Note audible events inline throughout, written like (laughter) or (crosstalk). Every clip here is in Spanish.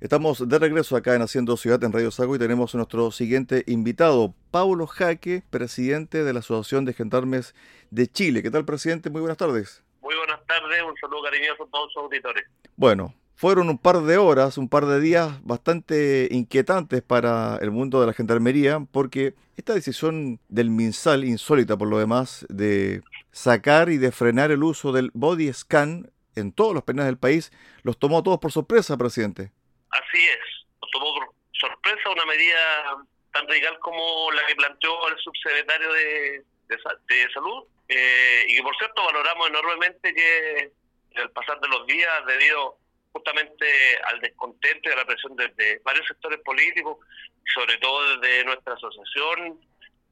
Estamos de regreso acá en Haciendo Ciudad en Radio Sago y tenemos a nuestro siguiente invitado, Paulo Jaque, presidente de la Asociación de Gendarmes de Chile. ¿Qué tal, presidente? Muy buenas tardes. Muy buenas tardes, un saludo cariñoso a todos sus auditores. Bueno, fueron un par de horas, un par de días bastante inquietantes para el mundo de la gendarmería, porque esta decisión del MinSal, insólita por lo demás, de sacar y de frenar el uso del body scan en todos los penales del país, los tomó todos por sorpresa, presidente. Así es, nos tomó por sorpresa una medida tan radical como la que planteó el subsecretario de, de, Salud, eh, y que por cierto valoramos enormemente que al pasar de los días, debido justamente al descontento y a la presión de, varios sectores políticos, sobre todo desde nuestra asociación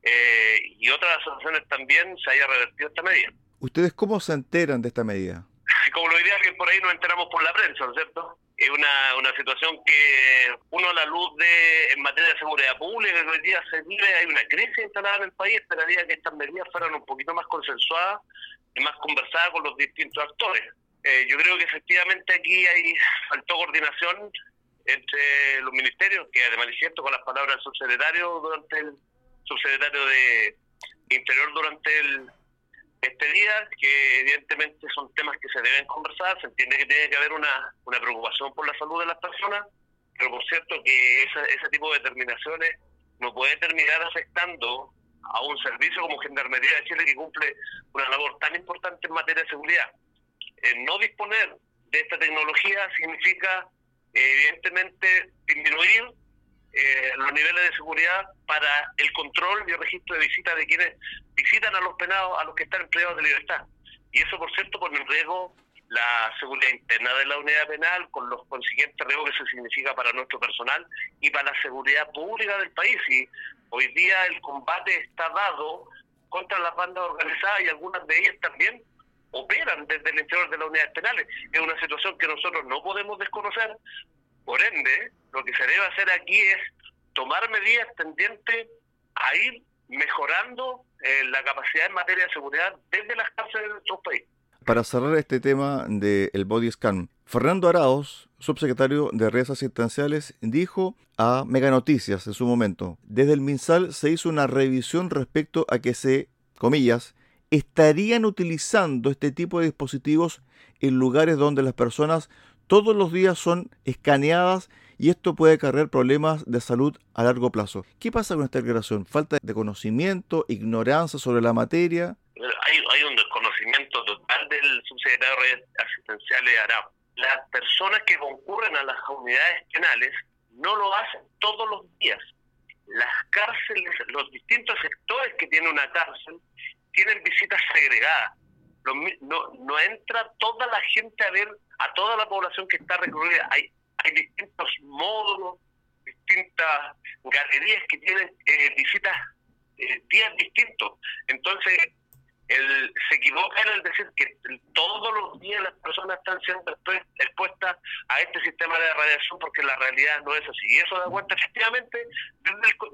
eh, y otras asociaciones también, se haya revertido esta medida. ¿Ustedes cómo se enteran de esta medida? (laughs) Como lo diría que por ahí nos enteramos por la prensa, ¿no es cierto? Es una, una situación que uno a la luz de en materia de seguridad pública que hoy día se vive, hay una crisis instalada en el país, esperaría que estas medidas fueran un poquito más consensuadas y más conversadas con los distintos actores. Eh, yo creo que efectivamente aquí hay faltó coordinación entre los ministerios, que de manifiesto con las palabras del subsecretario durante el subsecretario de Interior durante el día, que evidentemente son temas que se deben conversar, se entiende que tiene que haber una, una preocupación por la salud de las personas, pero por cierto que ese tipo de determinaciones no puede terminar afectando a un servicio como Gendarmería de Chile que cumple una labor tan importante en materia de seguridad. no disponer de esta tecnología significa evidentemente disminuir eh, los niveles de seguridad para el control y el registro de visitas de quienes visitan a los penados, a los que están empleados de libertad. Y eso, por cierto, pone en riesgo la seguridad interna de la unidad penal, con los consiguientes riesgos que eso significa para nuestro personal y para la seguridad pública del país. Y hoy día el combate está dado contra las bandas organizadas y algunas de ellas también operan desde el interior de las unidades penales. Es una situación que nosotros no podemos desconocer. Por ende, lo que se debe hacer aquí es tomar medidas tendientes a ir mejorando eh, la capacidad en materia de seguridad desde las cárceles de nuestro país. Para cerrar este tema del body scan, Fernando Araos, subsecretario de redes asistenciales, dijo a Mega Noticias en su momento, desde el MinSal se hizo una revisión respecto a que se, comillas, estarían utilizando este tipo de dispositivos en lugares donde las personas todos los días son escaneadas y esto puede acarrear problemas de salud a largo plazo. ¿Qué pasa con esta declaración? ¿Falta de conocimiento, ignorancia sobre la materia? Hay, un desconocimiento total del subsecretario de asistenciales Arau. Las personas que concurren a las unidades penales no lo hacen todos los días. Las cárceles, los distintos sectores que tiene una cárcel, tienen visitas segregadas. No, entra toda la gente a ver a toda la población que está recurrida. Hay hay distintos módulos, distintas galerías que tienen eh, visitas eh, días distintos. Entonces, él se equivoca en el decir que todos los días las personas están siendo expuestas a este sistema de radiación porque la realidad no es así. Y eso da cuenta efectivamente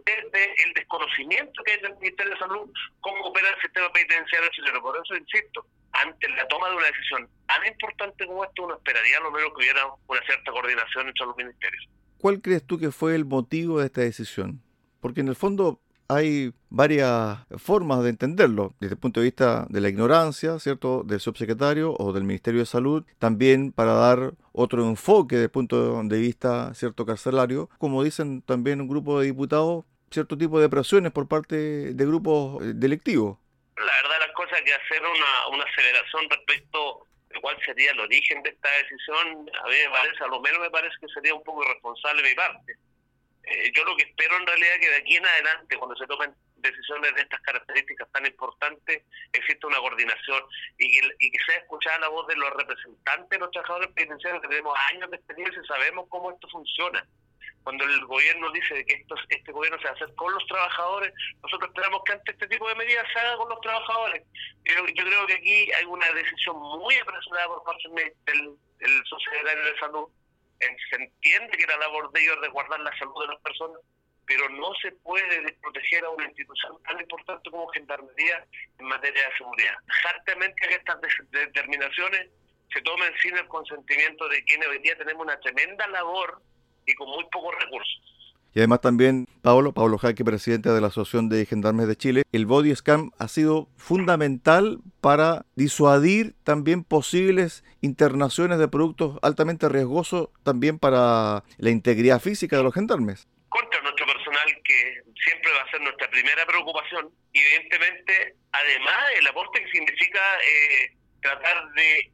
desde el, desconocimiento que hay del Ministerio de Salud cómo opera el sistema penitenciario chileno. Por eso insisto, ante la toma de una decisión tan importante como esta, uno esperaría lo menos que hubiera una cierta coordinación entre los ministerios. ¿Cuál crees tú que fue el motivo de esta decisión? Porque en el fondo hay varias formas de entenderlo, desde el punto de vista de la ignorancia, ¿cierto?, del subsecretario o del Ministerio de Salud, también para dar otro enfoque desde el punto de vista, ¿cierto?, carcelario, como dicen también un grupo de diputados, cierto tipo de presiones por parte de grupos eh, delictivos. La verdad las cosas que hacer una, una aceleración respecto de cuál sería el origen de esta decisión, a mí me parece, a lo menos me parece que sería un poco irresponsable de mi parte eh, yo lo que espero en realidad es que de aquí en adelante, cuando se tomen decisiones de estas características tan importantes, exista una coordinación y que, y que sea escuchada la voz de los representantes de los trabajadores penitenciarios que tenemos años de experiencia y sabemos cómo esto funciona. Cuando el gobierno dice que esto, este gobierno se va a hacer con los trabajadores, nosotros esperamos que ante este tipo de medidas se haga con los trabajadores. Yo, yo creo que aquí hay una decisión muy apresurada por parte del, del subsecretario de Salud se entiende que la labor de ellos es guardar la salud de las personas, pero no se puede desproteger a una institución tan importante como Gendarmería en materia de seguridad. Exactamente que estas determinaciones se tomen sin el consentimiento de quienes hoy día tenemos una tremenda labor y con muy pocos recursos. Y además también, Pablo, Pablo Jaque, presidente de la Asociación de Gendarmes de Chile, el body scan ha sido fundamental para disuadir también posibles internaciones de productos altamente riesgosos también para la integridad física de los gendarmes. Contra nuestro personal, que siempre va a ser nuestra primera preocupación, evidentemente, además el aporte que significa eh, tratar de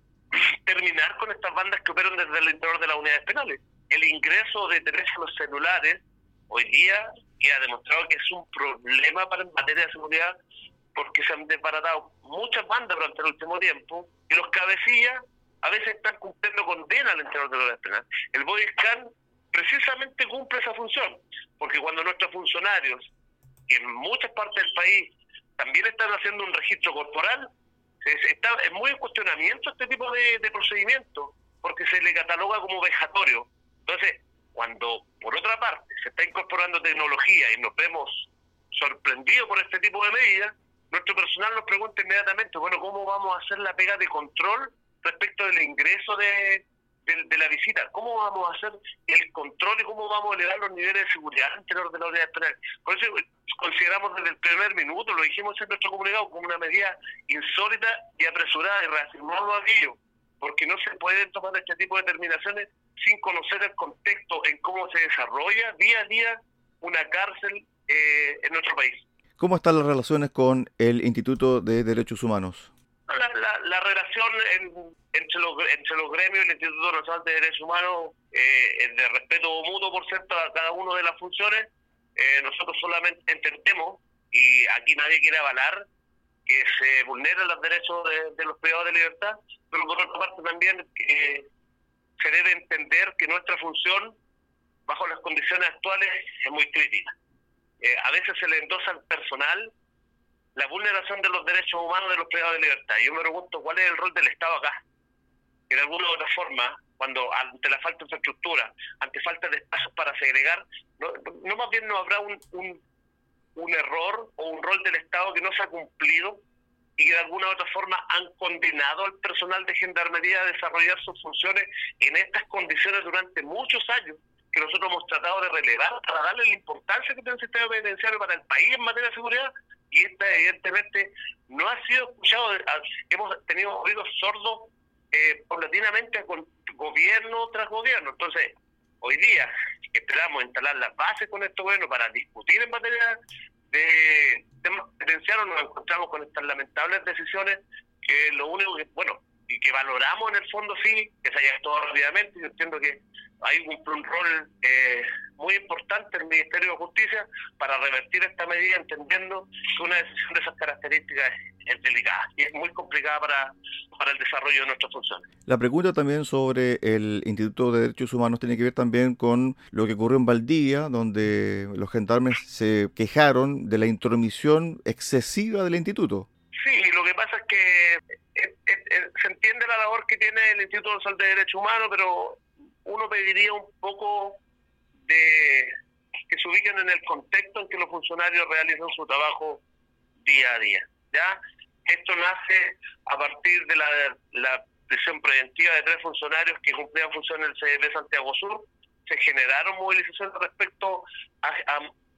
terminar con estas bandas que operan desde el interior de las unidades penales. El ingreso de teléfonos celulares hoy día que ha demostrado que es un problema para en materia de seguridad porque se han desbaratado muchas bandas durante el último tiempo y los cabecillas a veces están cumpliendo condena al interior de la penal. El body scan precisamente cumple esa función, porque cuando nuestros funcionarios, en muchas partes del país, también están haciendo un registro corporal, está es muy en cuestionamiento este tipo de, de procedimiento, porque se le cataloga como vejatorio. Entonces, cuando por otra parte se está incorporando tecnología y nos vemos sorprendidos por este tipo de medidas, nuestro personal nos pregunta inmediatamente, bueno, ¿cómo vamos a hacer la pega de control respecto del ingreso de, de, la visita? ¿Cómo vamos a hacer el control y cómo vamos a elevar los niveles de seguridad interior de la unidad penal? Por eso consideramos desde el primer minuto, lo dijimos en nuestro comunicado, como una medida insólita y apresurada y reafirmamos aquello, porque no se pueden tomar este tipo de determinaciones sin conocer el contexto en cómo se desarrolla día a día una cárcel eh, en nuestro país. ¿Cómo están las relaciones con el Instituto de Derechos Humanos? La, relación entre, los, entre los gremios y el Instituto Nacional de Derechos Humanos eh, es de respeto mutuo, por cierto, a cada una de las funciones. Eh, nosotros solamente entendemos, y aquí nadie quiere avalar, que se vulneren los derechos de, de los privados de libertad, pero por otra parte también que se debe entender que nuestra función, bajo las condiciones actuales, es muy crítica. Eh, a veces se le endosa al personal la vulneración de los derechos humanos de los privados de libertad. Yo me pregunto cuál es el rol del Estado acá. Que de alguna u otra forma, cuando ante la falta de infraestructura, ante falta de espacios para segregar, no, más bien no habrá un, un, un error o un rol del Estado que no se ha cumplido y que de alguna u otra forma han condenado al personal de gendarmería a desarrollar sus funciones en estas condiciones durante muchos años que nosotros hemos tratado de relevar para darle la importancia que tiene el sistema penitenciario para el país en materia de seguridad y esta evidentemente no ha sido escuchado, hemos tenido oídos sordos eh, paulatinamente con gobierno tras gobierno. Entonces, hoy día esperamos instalar las bases con este gobierno para discutir en materia de nos encontramos con estas lamentables decisiones que lo único que, bueno, y que valoramos en el fondo sí, que se haya actuado rápidamente, yo entiendo que hay un, rol eh, muy importante el Ministerio de Justicia para revertir esta medida, entendiendo que una decisión de esas características es, delicada y es muy complicada para, para el desarrollo de nuestras funciones. La pregunta también sobre el Instituto de Derechos Humanos tiene que ver también con lo que ocurrió en Valdivia, donde los gendarmes se quejaron de la intromisión excesiva del instituto. Sí, lo que pasa es que eh, eh, se entiende la labor que tiene el Instituto Nacional de Derechos Humanos, pero uno pediría un poco de que se ubiquen en el contexto en que los funcionarios realizan su trabajo día a día. ¿ya? Esto nace a partir de la, prisión preventiva de tres funcionarios que cumplían funciones en el CDP Santiago Sur. Se generaron movilizaciones respecto a,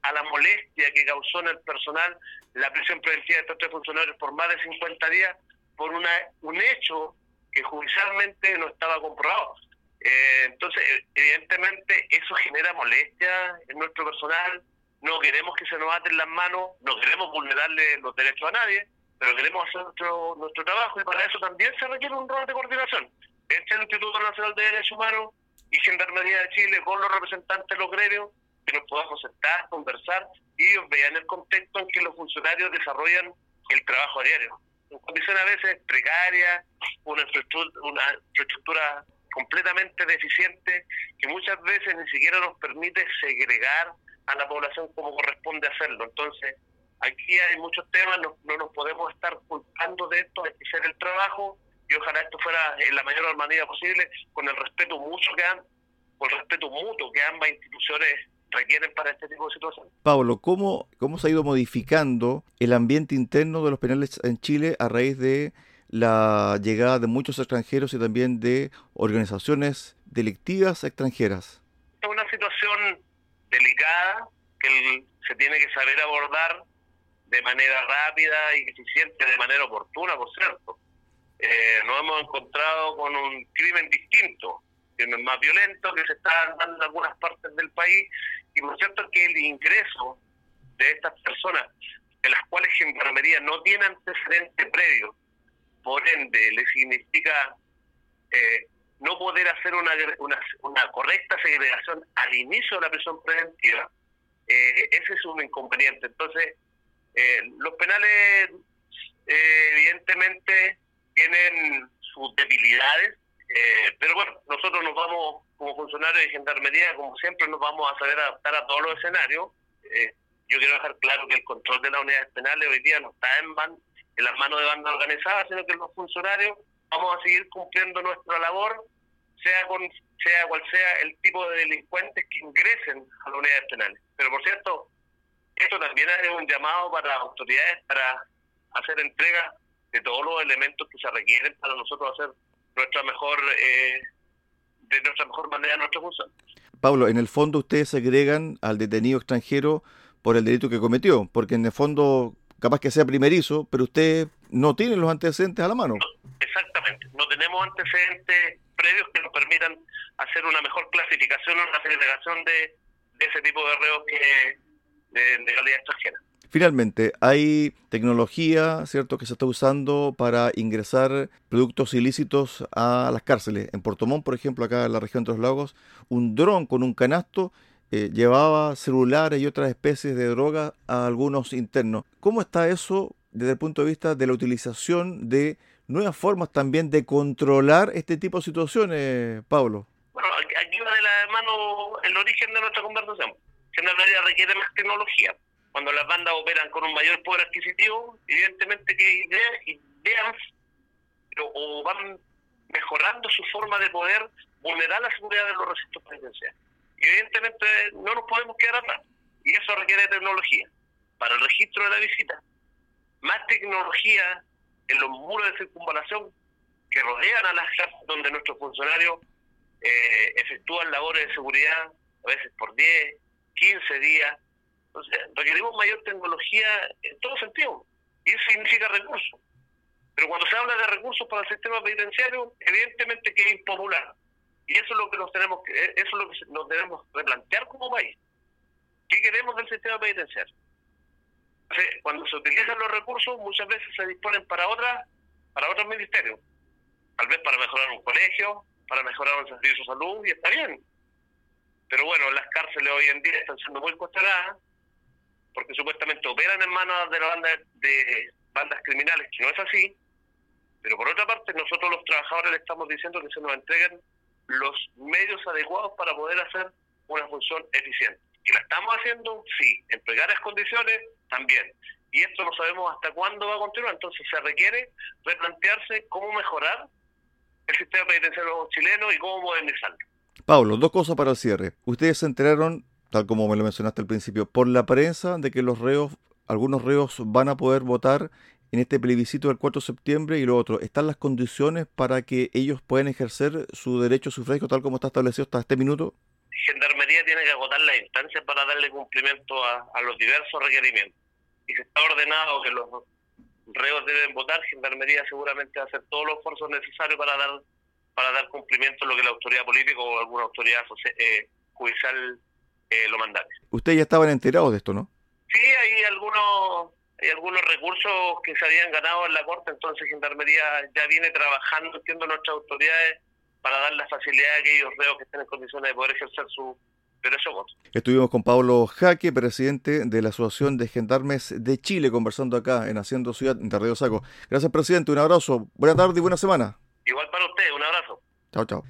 a, la molestia que causó en el personal la prisión preventiva de estos tres funcionarios por más de 50 días por una, un hecho que judicialmente no estaba comprobado. Eh, entonces, evidentemente, eso genera molestia en nuestro personal. No queremos que se nos aten las manos, no queremos vulnerarle los derechos a nadie, pero queremos hacer nuestro, nuestro trabajo y para eso también se requiere un rol de coordinación. Es el Instituto Nacional de Derechos Humanos y Gendarmería de Chile con los representantes de los gremios que nos podamos sentar, conversar y ellos vean el contexto en que los funcionarios desarrollan el trabajo diario. En condiciones a veces precarias, una una infraestructura completamente deficiente que muchas veces ni siquiera nos permite segregar a la población como corresponde hacerlo. Entonces, aquí hay muchos temas, no, no nos podemos estar culpando de esto, hay que hacer el trabajo y ojalá esto fuera en la mayor manera posible con el respeto mucho que han, con el respeto mutuo que ambas instituciones requieren para este tipo de situaciones. Pablo, ¿cómo, ¿cómo se ha ido modificando el ambiente interno de los penales en Chile a raíz de la llegada de muchos extranjeros y también de organizaciones delictivas extranjeras. Es una situación delicada que se tiene que saber abordar de manera rápida y eficiente, de manera oportuna, por cierto. Eh, nos hemos encontrado con un crimen distinto, que es más violento, que se está dando en algunas partes del país, y por cierto que el ingreso de estas personas, de las cuales Gendarmería no tiene antecedente previo, por ende le significa eh, no poder hacer una, una, correcta segregación al inicio de la prisión preventiva, eh, ese es un inconveniente. Entonces, eh, los penales evidentemente tienen sus debilidades, pero bueno, nosotros nos vamos como funcionarios de Gendarmería, como siempre, nos vamos a saber adaptar a todos los escenarios. yo quiero dejar claro que el control de las unidades penales hoy día no está en, en las manos de bandas organizadas, sino que los funcionarios vamos a seguir cumpliendo nuestra labor, sea con sea cual sea el tipo de delincuentes que ingresen a las unidades penales. Pero por cierto, esto también es un llamado para las autoridades para hacer entrega de todos los elementos que se requieren para nosotros hacer nuestra mejor eh, de nuestra mejor manera nuestra función. Pablo, en el fondo ustedes se agregan al detenido extranjero por el delito que cometió, porque en el fondo capaz que sea primerizo, pero usted no tiene los antecedentes a la mano. exactamente, no tenemos antecedentes previos que nos permitan hacer una mejor clasificación o una segregación de, ese tipo de reos que de, calidad extranjera. Finalmente, hay tecnología, ¿cierto?, que se está usando para ingresar productos ilícitos a las cárceles. En Puerto Montt, por ejemplo, acá en la región de los lagos, un dron con un canasto eh, llevaba celulares y otras especies de droga a algunos internos. ¿Cómo está eso desde el punto de vista de la utilización de nuevas formas también de controlar este tipo de situaciones, Pablo? Bueno, aquí va de la mano el origen de nuestra conversación. realidad requiere más tecnología. Cuando las bandas operan con un mayor poder adquisitivo, evidentemente que ideas o van mejorando su forma de poder vulnerar la seguridad de los recintos penitenciarios evidentemente no nos podemos quedar atrás. Y eso requiere tecnología. Para el registro de la visita, más tecnología en los muros de circunvalación que rodean a las casas donde nuestros funcionarios eh, efectúan labores de seguridad, a veces por 10, 15 días. Entonces, requerimos mayor tecnología en todo sentido. Y eso significa recursos. Pero cuando se habla de recursos para el sistema penitenciario, evidentemente que es impopular. Y eso es lo que nos tenemos que, eh, eso es lo que nos debemos replantear como país. ¿Qué queremos del sistema penitenciario? cuando se utilizan los recursos, muchas veces se disponen para otras, para otros ministerios. Tal vez para mejorar un colegio, para mejorar un servicio de salud, y está bien. Pero bueno, las cárceles hoy en día están siendo muy cuestionadas, porque supuestamente operan en manos de la banda de bandas criminales, que no es así. Pero por otra parte, nosotros los trabajadores le estamos diciendo que se nos entreguen los medios adecuados para poder hacer una función eficiente. ¿Y la estamos haciendo? Sí. ¿En precarias condiciones? También. Y esto no sabemos hasta cuándo va a continuar, entonces se requiere replantearse cómo mejorar el sistema penitenciario chileno y cómo modernizarlo. Pablo, dos cosas para el cierre. Ustedes se enteraron, tal como me lo mencionaste al principio, por la prensa de que los reos, algunos reos van a poder votar en este plebiscito del 4 de septiembre y lo otro, ¿están las condiciones para que ellos puedan ejercer su derecho sufragio tal como está establecido hasta este minuto? Gendarmería tiene que agotar las instancias para darle cumplimiento a, los diversos requerimientos. Y se está ordenado que los reos deben votar, Gendarmería seguramente va a hacer todos los esfuerzos necesarios para dar para dar cumplimiento a lo que la autoridad política o alguna autoridad eh, judicial eh, lo mandare. Ustedes ya estaban enterados de esto, ¿no? Sí, hay algunos hay algunos recursos que se habían ganado en la Corte, entonces Gendarmería ya viene trabajando, entiendo, nuestras autoridades para dar la facilidad a aquellos reos que estén en condiciones de poder ejercer su derecho a voto. Estuvimos con Pablo Jaque, presidente de la Asociación de Gendarmes de Chile, conversando acá en Haciendo Ciudad, en Río Saco. Gracias, presidente, un abrazo, buena tarde y buena semana. Igual para usted, un abrazo. Chao, chao.